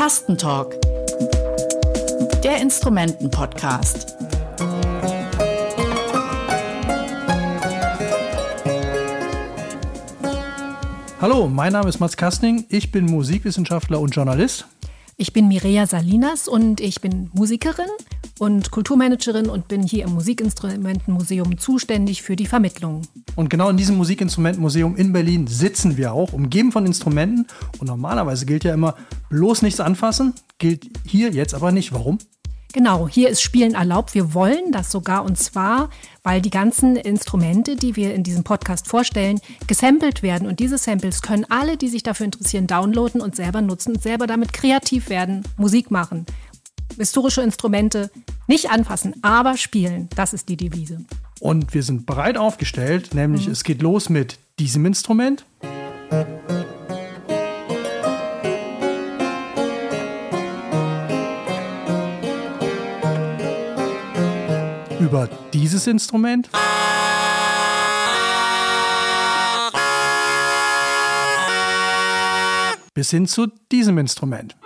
Tastentalk, der Instrumenten-Podcast. Hallo, mein Name ist Mats Kastning, ich bin Musikwissenschaftler und Journalist. Ich bin Mireia Salinas und ich bin Musikerin und Kulturmanagerin und bin hier im Musikinstrumentenmuseum zuständig für die Vermittlung. Und genau in diesem Musikinstrumentenmuseum in Berlin sitzen wir auch, umgeben von Instrumenten. Und normalerweise gilt ja immer, bloß nichts anfassen, gilt hier jetzt aber nicht. Warum? Genau, hier ist Spielen erlaubt. Wir wollen das sogar und zwar, weil die ganzen Instrumente, die wir in diesem Podcast vorstellen, gesampelt werden. Und diese Samples können alle, die sich dafür interessieren, downloaden und selber nutzen und selber damit kreativ werden, Musik machen. Historische Instrumente nicht anfassen, aber spielen. Das ist die Devise. Und wir sind breit aufgestellt, nämlich mhm. es geht los mit diesem Instrument. Über dieses Instrument. Bis hin zu diesem Instrument.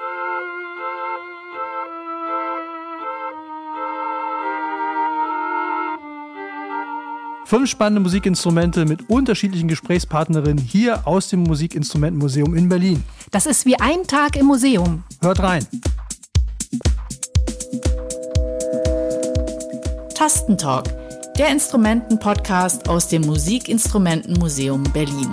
Fünf spannende Musikinstrumente mit unterschiedlichen Gesprächspartnerinnen hier aus dem Musikinstrumentenmuseum in Berlin. Das ist wie ein Tag im Museum. Hört rein. Tastentalk, der Instrumenten-Podcast aus dem Musikinstrumentenmuseum Berlin.